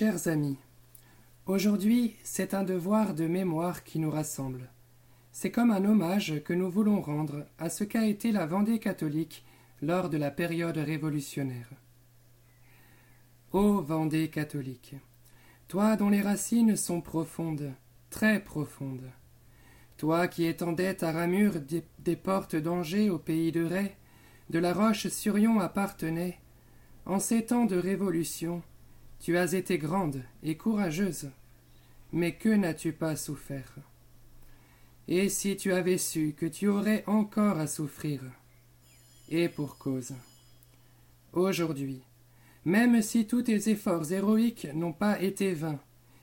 Chers amis, aujourd'hui c'est un devoir de mémoire qui nous rassemble. C'est comme un hommage que nous voulons rendre à ce qu'a été la Vendée catholique lors de la période révolutionnaire. Ô Vendée catholique, toi dont les racines sont profondes, très profondes, toi qui étendais ta ramure des, portes d'Angers au pays de Ray, de la Roche-sur-Yon appartenait, en ces temps de révolution, tu as été grande et courageuse, mais que n'as-tu pas souffert? Et si tu avais su que tu aurais encore à souffrir? Et pour cause. Aujourd'hui, même si tous tes efforts héroïques n'ont pas été vains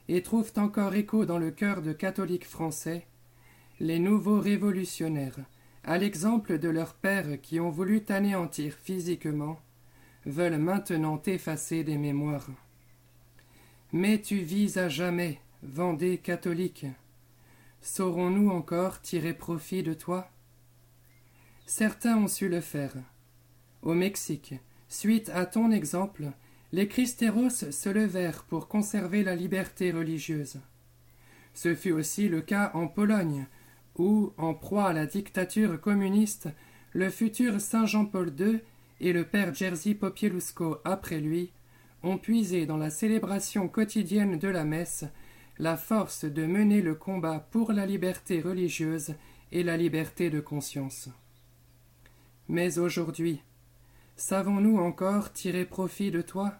et trouvent encore écho dans le cœur de catholiques français, les nouveaux révolutionnaires, à l'exemple de leurs pères qui ont voulu t'anéantir physiquement, veulent maintenant effacer des mémoires. Mais tu vis à jamais, Vendée catholique. Saurons-nous encore tirer profit de toi? Certains ont su le faire. Au Mexique, suite à ton exemple, les Christéros se levèrent pour conserver la liberté religieuse. Ce fut aussi le cas en Pologne, où, en proie à la dictature communiste, le futur Saint Jean-Paul II et le père Jerzy Popielusko après lui ont puisé dans la célébration quotidienne de la messe la force de mener le combat pour la liberté religieuse et la liberté de conscience. Mais aujourd'hui, savons-nous encore tirer profit de toi?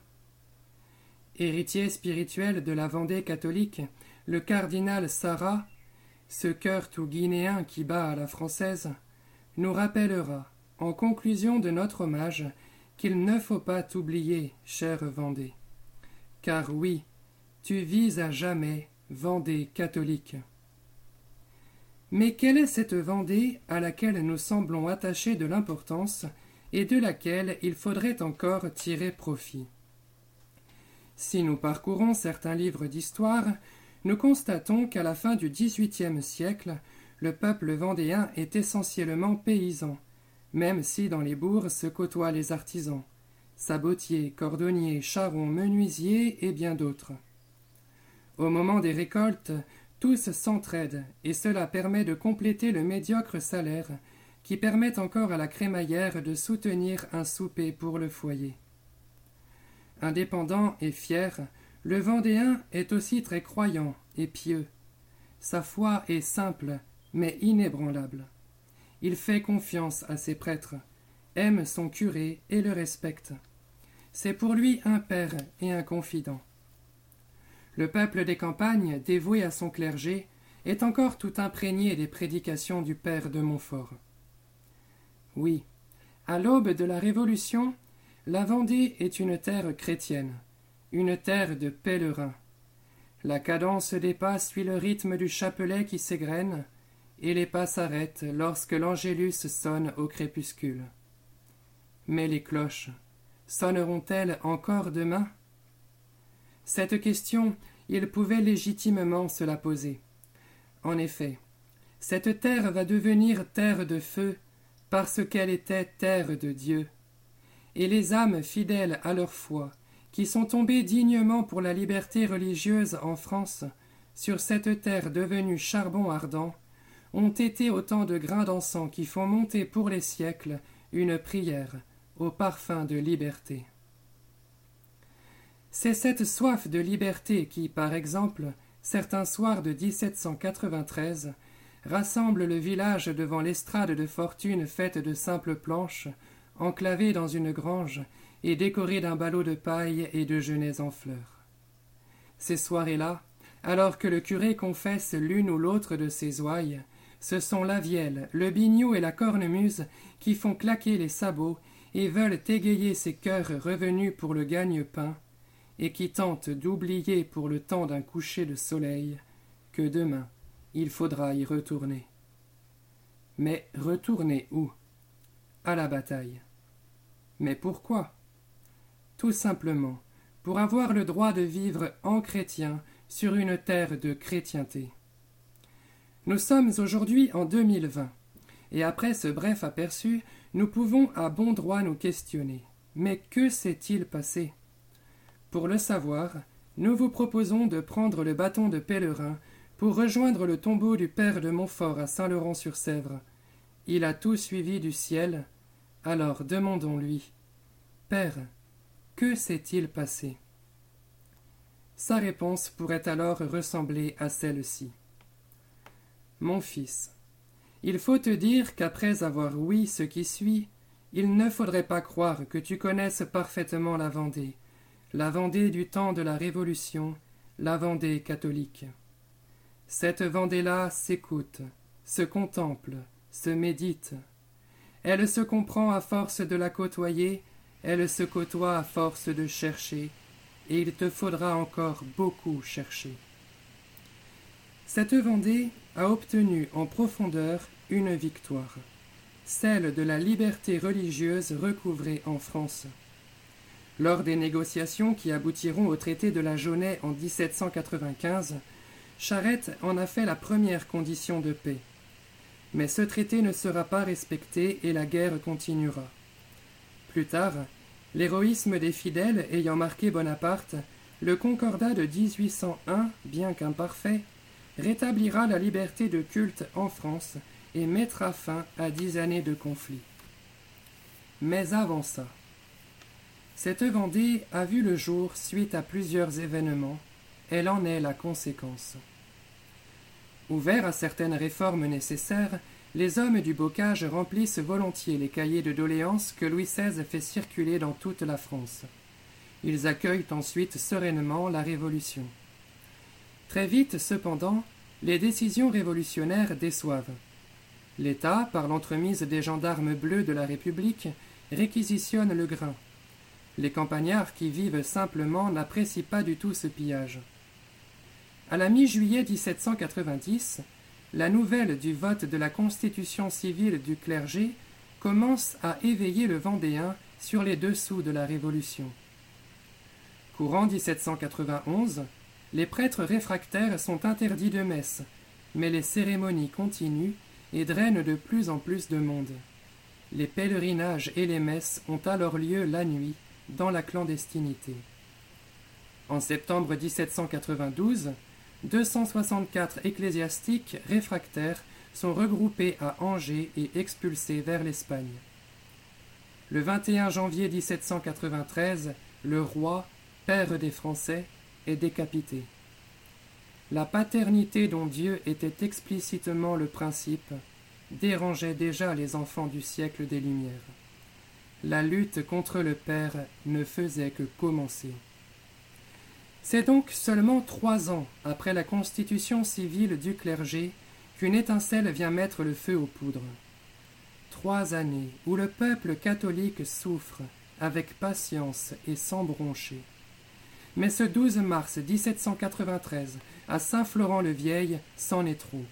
Héritier spirituel de la Vendée catholique, le cardinal Sarah, ce cœur tout guinéen qui bat à la française, nous rappellera, en conclusion de notre hommage, qu'il ne faut pas t'oublier, chère Vendée. Car oui, tu vis à jamais, Vendée catholique. Mais quelle est cette Vendée à laquelle nous semblons attachés de l'importance et de laquelle il faudrait encore tirer profit? Si nous parcourons certains livres d'histoire, nous constatons qu'à la fin du XVIIIe siècle, le peuple vendéen est essentiellement paysan, même si dans les bourgs se côtoient les artisans, sabotiers, cordonniers, charrons, menuisiers et bien d'autres. Au moment des récoltes, tous s'entraident, et cela permet de compléter le médiocre salaire qui permet encore à la crémaillère de soutenir un souper pour le foyer. Indépendant et fier, le Vendéen est aussi très croyant et pieux. Sa foi est simple, mais inébranlable. Il fait confiance à ses prêtres, aime son curé et le respecte. C'est pour lui un père et un confident. Le peuple des campagnes, dévoué à son clergé, est encore tout imprégné des prédications du père de Montfort. Oui, à l'aube de la Révolution, la Vendée est une terre chrétienne, une terre de pèlerins. La cadence des pas suit le rythme du chapelet qui s'égrène, et les pas s'arrêtent lorsque l'angélus sonne au crépuscule. Mais les cloches sonneront-elles encore demain? Cette question, il pouvait légitimement se la poser. En effet, cette terre va devenir terre de feu parce qu'elle était terre de Dieu. Et les âmes fidèles à leur foi, qui sont tombées dignement pour la liberté religieuse en France, sur cette terre devenue charbon ardent, ont été autant de grains d'encens qui font monter pour les siècles une prière au parfum de liberté. C'est cette soif de liberté qui, par exemple, certains soirs de 1793, rassemble le village devant l'estrade de fortune faite de simples planches, enclavée dans une grange et décorée d'un ballot de paille et de genêts en fleurs. Ces soirées-là, alors que le curé confesse l'une ou l'autre de ses ouailles, ce sont la vielle, le biniou et la cornemuse qui font claquer les sabots et veulent égayer ces cœurs revenus pour le gagne-pain, et qui tentent d'oublier pour le temps d'un coucher de soleil que demain il faudra y retourner. Mais retourner où? À la bataille. Mais pourquoi? Tout simplement pour avoir le droit de vivre en chrétien sur une terre de chrétienté. Nous sommes aujourd'hui en 2020, et après ce bref aperçu, nous pouvons à bon droit nous questionner. Mais que s'est-il passé? Pour le savoir, nous vous proposons de prendre le bâton de pèlerin pour rejoindre le tombeau du père de Montfort à Saint-Laurent-sur-Sèvre. Il a tout suivi du ciel, alors demandons-lui Père, que s'est-il passé? Sa réponse pourrait alors ressembler à celle-ci. Mon fils, il faut te dire qu'après avoir ouï ce qui suit, il ne faudrait pas croire que tu connaisses parfaitement la Vendée, la Vendée du temps de la Révolution, la Vendée catholique. Cette Vendée-là s'écoute, se contemple, se médite. Elle se comprend à force de la côtoyer, elle se côtoie à force de chercher, et il te faudra encore beaucoup chercher. Cette Vendée a obtenu en profondeur une victoire, celle de la liberté religieuse recouvrée en France. Lors des négociations qui aboutiront au traité de la Jaunais en 1795, Charette en a fait la première condition de paix. Mais ce traité ne sera pas respecté et la guerre continuera. Plus tard, l'héroïsme des fidèles ayant marqué Bonaparte, le Concordat de 1801, bien qu'imparfait, rétablira la liberté de culte en France et mettra fin à dix années de conflit. Mais avant ça, cette Vendée a vu le jour suite à plusieurs événements, elle en est la conséquence. Ouverts à certaines réformes nécessaires, les hommes du bocage remplissent volontiers les cahiers de doléances que Louis XVI fait circuler dans toute la France. Ils accueillent ensuite sereinement la Révolution. Très vite, cependant, les décisions révolutionnaires déçoivent. L'État, par l'entremise des gendarmes bleus de la République, réquisitionne le grain. Les campagnards qui vivent simplement n'apprécient pas du tout ce pillage. À la mi-juillet 1790, la nouvelle du vote de la constitution civile du clergé commence à éveiller le Vendéen sur les dessous de la Révolution. Courant 1791, les prêtres réfractaires sont interdits de messe, mais les cérémonies continuent et drainent de plus en plus de monde. Les pèlerinages et les messes ont alors lieu la nuit, dans la clandestinité. En septembre 1792, 264 ecclésiastiques réfractaires sont regroupés à Angers et expulsés vers l'Espagne. Le 21 janvier 1793, le roi, père des Français, décapité. La paternité dont Dieu était explicitement le principe dérangeait déjà les enfants du siècle des Lumières. La lutte contre le Père ne faisait que commencer. C'est donc seulement trois ans après la constitution civile du clergé qu'une étincelle vient mettre le feu aux poudres. Trois années où le peuple catholique souffre avec patience et sans broncher. Mais ce 12 mars 1793, à Saint-Florent-le-Vieil, c'en est trop.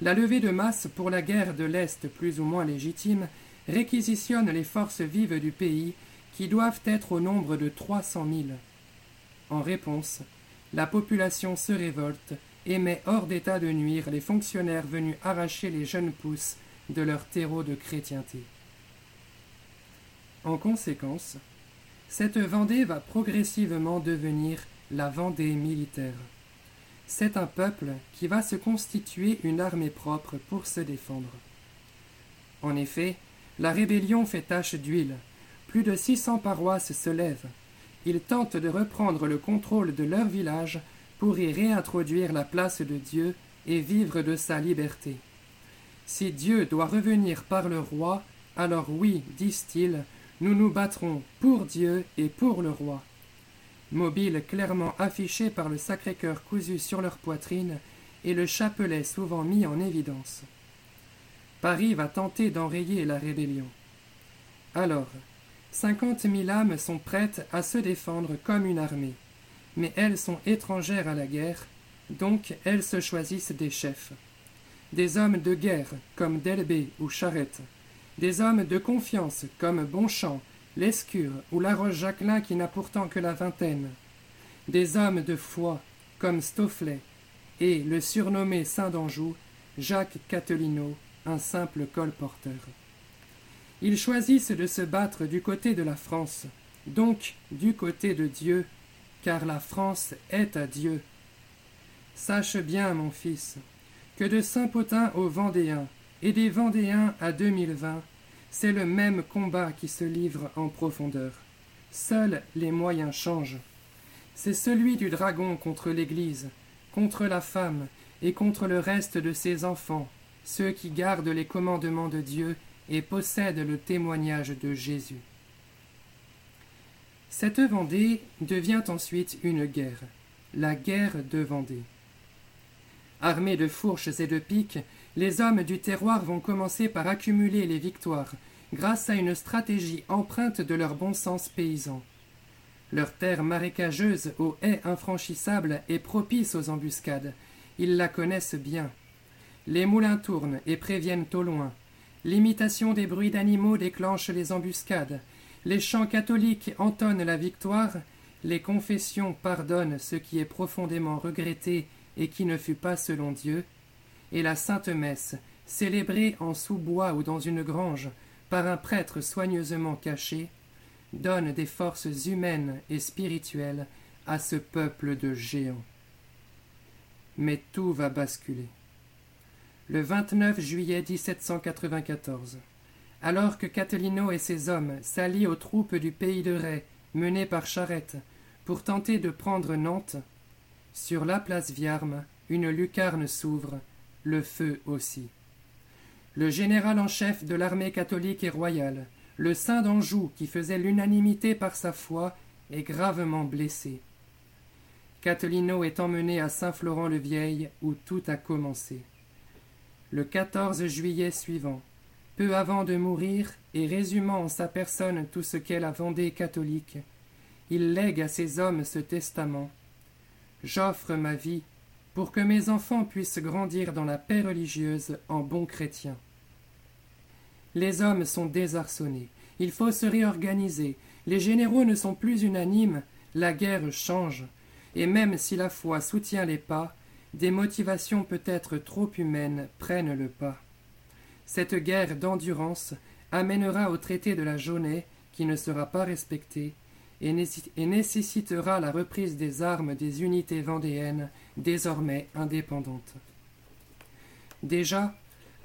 La levée de masse pour la guerre de l'Est plus ou moins légitime réquisitionne les forces vives du pays qui doivent être au nombre de trois cent mille. En réponse, la population se révolte et met hors d'état de nuire les fonctionnaires venus arracher les jeunes pousses de leur terreau de chrétienté. En conséquence, cette Vendée va progressivement devenir la Vendée militaire. C'est un peuple qui va se constituer une armée propre pour se défendre. En effet, la rébellion fait tache d'huile. Plus de six cents paroisses se lèvent. Ils tentent de reprendre le contrôle de leur village pour y réintroduire la place de Dieu et vivre de sa liberté. Si Dieu doit revenir par le roi, alors oui, disent-ils, nous nous battrons pour Dieu et pour le roi. Mobile clairement affiché par le Sacré-Cœur cousu sur leur poitrine et le chapelet souvent mis en évidence. Paris va tenter d'enrayer la rébellion. Alors, cinquante mille âmes sont prêtes à se défendre comme une armée, mais elles sont étrangères à la guerre, donc elles se choisissent des chefs. Des hommes de guerre comme Delbé ou Charette, des hommes de confiance comme Bonchamp, Lescure ou Laroche Jacquelin qui n'a pourtant que la vingtaine, des hommes de foi comme Stofflet et le surnommé Saint d'Anjou, Jacques Catelino, un simple colporteur. Ils choisissent de se battre du côté de la France, donc du côté de Dieu, car la France est à Dieu. Sache bien, mon fils, que de Saint-Potin aux Vendéens et des Vendéens à 2020, c'est le même combat qui se livre en profondeur. Seuls les moyens changent. C'est celui du dragon contre l'Église, contre la femme et contre le reste de ses enfants, ceux qui gardent les commandements de Dieu et possèdent le témoignage de Jésus. Cette Vendée devient ensuite une guerre, la guerre de Vendée. Armés de fourches et de piques, les hommes du terroir vont commencer par accumuler les victoires grâce à une stratégie empreinte de leur bon sens paysan. Leur terre marécageuse aux haies infranchissables est propice aux embuscades. Ils la connaissent bien. Les moulins tournent et préviennent au loin. L'imitation des bruits d'animaux déclenche les embuscades. Les chants catholiques entonnent la victoire. Les confessions pardonnent ce qui est profondément regretté et qui ne fut pas selon Dieu. Et la sainte messe, célébrée en sous-bois ou dans une grange, par un prêtre soigneusement caché, donne des forces humaines et spirituelles à ce peuple de géants. Mais tout va basculer. Le 29 juillet 1794, alors que Catelino et ses hommes s'allient aux troupes du pays de Ray menées par Charette pour tenter de prendre Nantes, sur la place Viarme, une lucarne s'ouvre, le feu aussi. Le général en chef de l'armée catholique et royale, le saint d'Anjou qui faisait l'unanimité par sa foi, est gravement blessé. Catelino est emmené à Saint-Florent-le-Vieil où tout a commencé. Le 14 juillet suivant, peu avant de mourir et résumant en sa personne tout ce qu'est la Vendée catholique, il lègue à ses hommes ce testament J'offre ma vie pour que mes enfants puissent grandir dans la paix religieuse en bons chrétiens. Les hommes sont désarçonnés, il faut se réorganiser, les généraux ne sont plus unanimes, la guerre change, et même si la foi soutient les pas, des motivations peut-être trop humaines prennent le pas. Cette guerre d'endurance amènera au traité de la Jaunée, qui ne sera pas respecté, et nécessitera la reprise des armes des unités vendéennes désormais indépendantes. Déjà,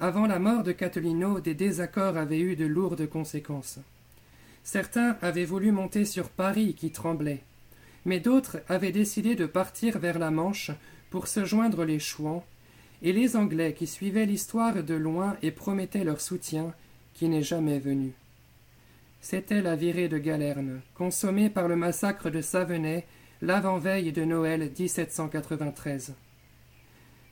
avant la mort de Catelino, des désaccords avaient eu de lourdes conséquences. Certains avaient voulu monter sur Paris qui tremblait, mais d'autres avaient décidé de partir vers la Manche pour se joindre les Chouans, et les Anglais qui suivaient l'histoire de loin et promettaient leur soutien, qui n'est jamais venu. C'était la virée de Galerne, consommée par le massacre de Savenay l'avant-veille de Noël 1793.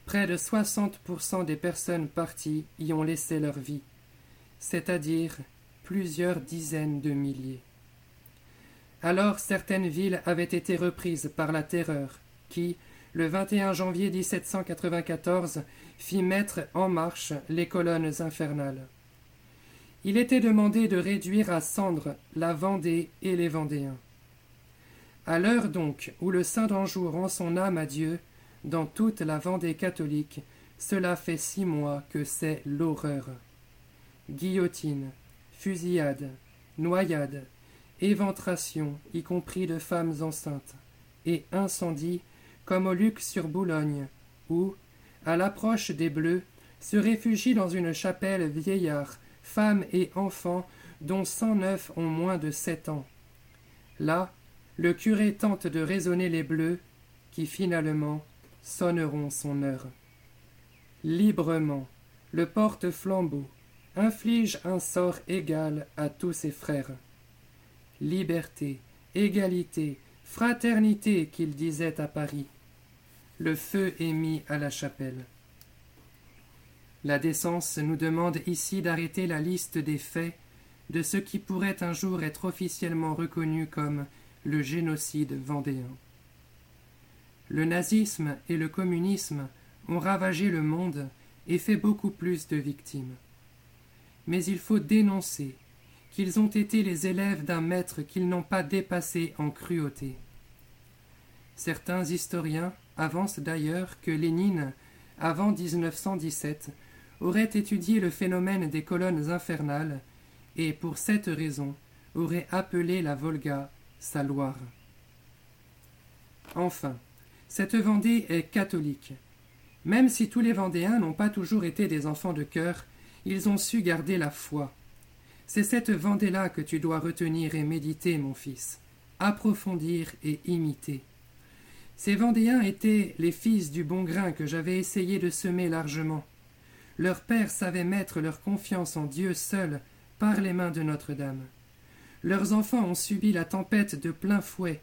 Près de 60% des personnes parties y ont laissé leur vie, c'est-à-dire plusieurs dizaines de milliers. Alors certaines villes avaient été reprises par la terreur, qui, le 21 janvier 1794, fit mettre en marche les colonnes infernales il était demandé de réduire à cendres la Vendée et les Vendéens. À l'heure donc où le saint d'Anjou rend son âme à Dieu, dans toute la Vendée catholique, cela fait six mois que c'est l'horreur. Guillotine, fusillade, noyade, éventration, y compris de femmes enceintes, et incendie, comme au Luc sur Boulogne, où, à l'approche des Bleus, se réfugie dans une chapelle vieillard femmes et enfants dont cent neuf ont moins de sept ans. Là, le curé tente de raisonner les bleus, qui finalement sonneront son heure. Librement, le porte-flambeau inflige un sort égal à tous ses frères. Liberté, égalité, fraternité, qu'il disait à Paris. Le feu est mis à la chapelle. La décence nous demande ici d'arrêter la liste des faits de ce qui pourrait un jour être officiellement reconnu comme le génocide vendéen. Le nazisme et le communisme ont ravagé le monde et fait beaucoup plus de victimes. Mais il faut dénoncer qu'ils ont été les élèves d'un maître qu'ils n'ont pas dépassé en cruauté. Certains historiens avancent d'ailleurs que Lénine, avant 1917, aurait étudié le phénomène des colonnes infernales et, pour cette raison, aurait appelé la Volga sa Loire. Enfin, cette Vendée est catholique. Même si tous les Vendéens n'ont pas toujours été des enfants de cœur, ils ont su garder la foi. C'est cette Vendée-là que tu dois retenir et méditer, mon fils, approfondir et imiter. Ces Vendéens étaient les fils du bon grain que j'avais essayé de semer largement. Leurs pères savaient mettre leur confiance en Dieu seul par les mains de Notre-Dame. Leurs enfants ont subi la tempête de plein fouet.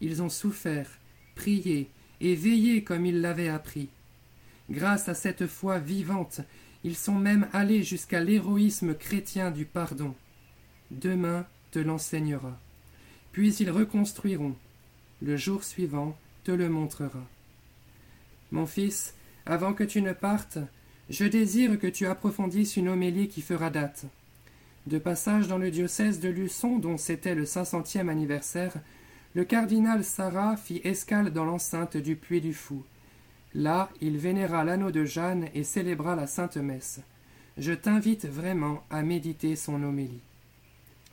Ils ont souffert, prié et veillé comme ils l'avaient appris. Grâce à cette foi vivante, ils sont même allés jusqu'à l'héroïsme chrétien du pardon. Demain te l'enseignera. Puis ils reconstruiront. Le jour suivant te le montrera. Mon fils, avant que tu ne partes, je désire que tu approfondisses une homélie qui fera date. De passage dans le diocèse de Luçon, dont c'était le cinq centième anniversaire, le cardinal Sarah fit escale dans l'enceinte du Puy du Fou. Là, il vénéra l'anneau de Jeanne et célébra la Sainte Messe. Je t'invite vraiment à méditer son homélie.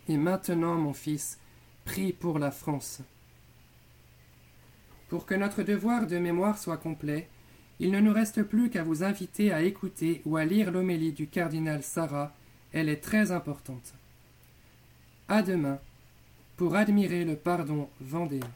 Et maintenant, mon fils, prie pour la France. Pour que notre devoir de mémoire soit complet, il ne nous reste plus qu'à vous inviter à écouter ou à lire l'homélie du cardinal Sarah, elle est très importante. À demain pour admirer le pardon vendéen.